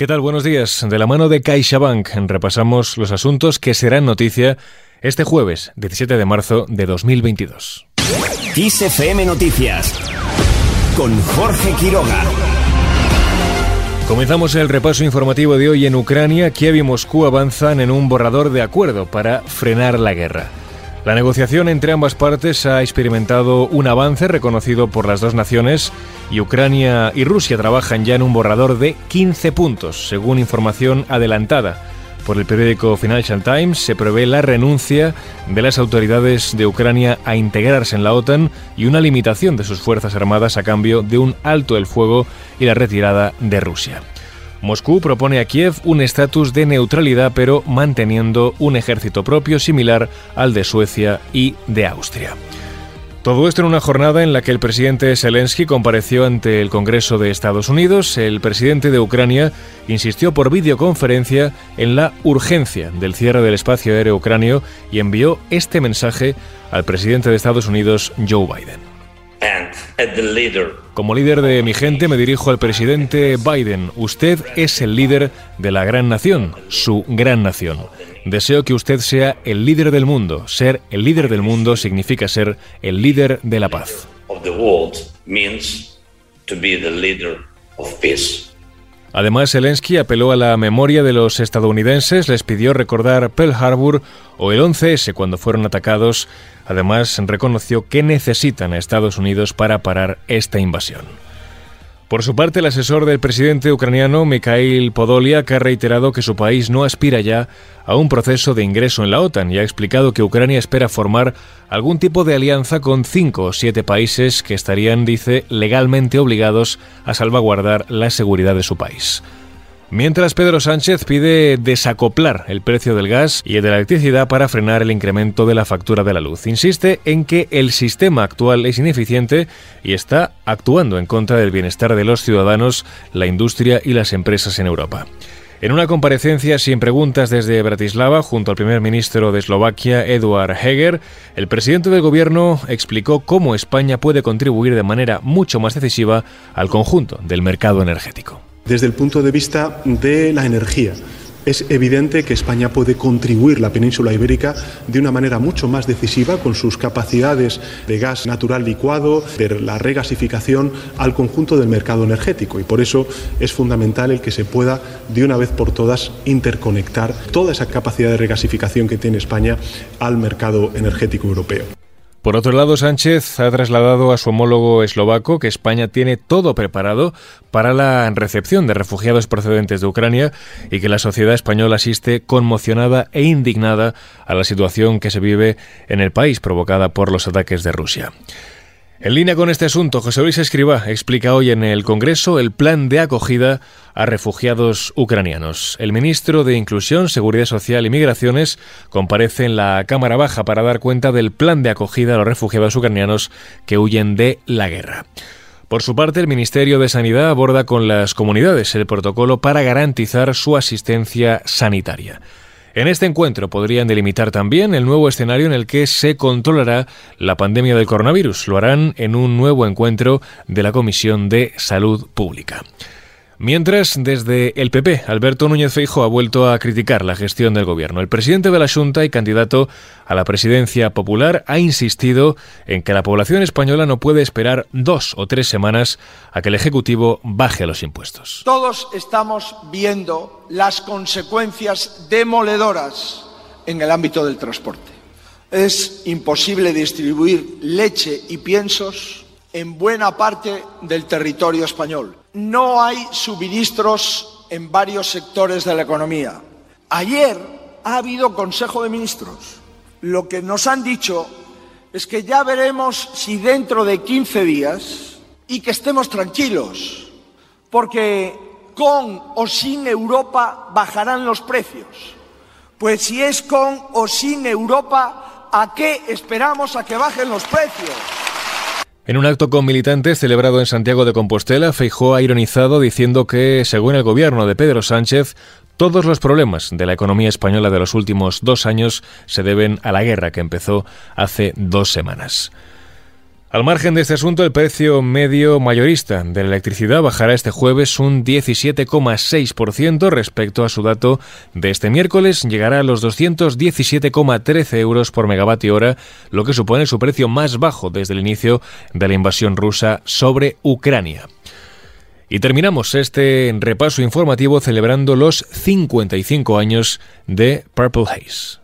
¿Qué tal? Buenos días. De la mano de CaixaBank repasamos los asuntos que serán noticia este jueves, 17 de marzo de 2022. XFM Noticias con Jorge Quiroga. Comenzamos el repaso informativo de hoy en Ucrania. Kiev y Moscú avanzan en un borrador de acuerdo para frenar la guerra. La negociación entre ambas partes ha experimentado un avance reconocido por las dos naciones y Ucrania y Rusia trabajan ya en un borrador de 15 puntos, según información adelantada. Por el periódico Financial Times se prevé la renuncia de las autoridades de Ucrania a integrarse en la OTAN y una limitación de sus fuerzas armadas a cambio de un alto el fuego y la retirada de Rusia. Moscú propone a Kiev un estatus de neutralidad pero manteniendo un ejército propio similar al de Suecia y de Austria. Todo esto en una jornada en la que el presidente Zelensky compareció ante el Congreso de Estados Unidos. El presidente de Ucrania insistió por videoconferencia en la urgencia del cierre del espacio aéreo ucranio y envió este mensaje al presidente de Estados Unidos, Joe Biden. Como líder de mi gente me dirijo al presidente Biden. Usted es el líder de la gran nación, su gran nación. Deseo que usted sea el líder del mundo. Ser el líder del mundo significa ser el líder de la paz. Además, Zelensky apeló a la memoria de los estadounidenses, les pidió recordar Pearl Harbor o el 11S cuando fueron atacados. Además, reconoció que necesitan a Estados Unidos para parar esta invasión. Por su parte, el asesor del presidente ucraniano, Mikhail Podolyak, ha reiterado que su país no aspira ya a un proceso de ingreso en la OTAN y ha explicado que Ucrania espera formar algún tipo de alianza con cinco o siete países que estarían, dice, legalmente obligados a salvaguardar la seguridad de su país. Mientras Pedro Sánchez pide desacoplar el precio del gas y de la electricidad para frenar el incremento de la factura de la luz. Insiste en que el sistema actual es ineficiente y está actuando en contra del bienestar de los ciudadanos, la industria y las empresas en Europa. En una comparecencia sin preguntas desde Bratislava, junto al primer ministro de Eslovaquia, Eduard Heger, el presidente del gobierno explicó cómo España puede contribuir de manera mucho más decisiva al conjunto del mercado energético. Desde el punto de vista de la energía, es evidente que España puede contribuir la península ibérica de una manera mucho más decisiva con sus capacidades de gas natural licuado, de la regasificación al conjunto del mercado energético. Y por eso es fundamental el que se pueda de una vez por todas interconectar toda esa capacidad de regasificación que tiene España al mercado energético europeo. Por otro lado, Sánchez ha trasladado a su homólogo eslovaco que España tiene todo preparado para la recepción de refugiados procedentes de Ucrania y que la sociedad española asiste conmocionada e indignada a la situación que se vive en el país provocada por los ataques de Rusia. En línea con este asunto, José Luis Escribá explica hoy en el Congreso el plan de acogida a refugiados ucranianos. El ministro de Inclusión, Seguridad Social y Migraciones comparece en la Cámara Baja para dar cuenta del plan de acogida a los refugiados ucranianos que huyen de la guerra. Por su parte, el Ministerio de Sanidad aborda con las comunidades el protocolo para garantizar su asistencia sanitaria. En este encuentro podrían delimitar también el nuevo escenario en el que se controlará la pandemia del coronavirus. Lo harán en un nuevo encuentro de la Comisión de Salud Pública. Mientras, desde el PP, Alberto Núñez Feijo ha vuelto a criticar la gestión del gobierno. El presidente de la Junta y candidato a la presidencia popular ha insistido en que la población española no puede esperar dos o tres semanas a que el Ejecutivo baje los impuestos. Todos estamos viendo las consecuencias demoledoras en el ámbito del transporte. Es imposible distribuir leche y piensos en buena parte del territorio español no hay suministros en varios sectores de la economía. Ayer ha habido Consejo de Ministros. Lo que nos han dicho es que ya veremos si dentro de 15 días y que estemos tranquilos, porque con o sin Europa bajarán los precios. Pues si es con o sin Europa, ¿a qué esperamos a que bajen los precios? En un acto con militantes celebrado en Santiago de Compostela, Feijó ha ironizado diciendo que, según el gobierno de Pedro Sánchez, todos los problemas de la economía española de los últimos dos años se deben a la guerra que empezó hace dos semanas. Al margen de este asunto, el precio medio mayorista de la electricidad bajará este jueves un 17,6% respecto a su dato de este miércoles. Llegará a los 217,13 euros por megavatio hora, lo que supone su precio más bajo desde el inicio de la invasión rusa sobre Ucrania. Y terminamos este repaso informativo celebrando los 55 años de Purple Haze.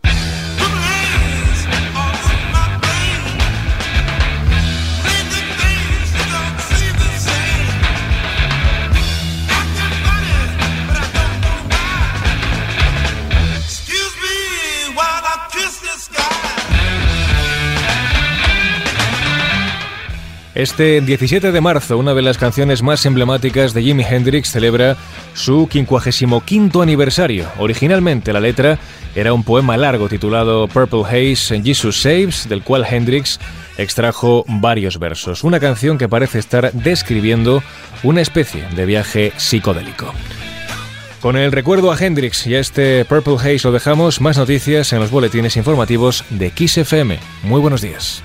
Este 17 de marzo, una de las canciones más emblemáticas de Jimi Hendrix celebra su 55 aniversario. Originalmente la letra era un poema largo titulado Purple Haze Jesus Saves, del cual Hendrix extrajo varios versos. Una canción que parece estar describiendo una especie de viaje psicodélico. Con el recuerdo a Hendrix y a este Purple Haze lo dejamos. Más noticias en los boletines informativos de Kiss FM. Muy buenos días.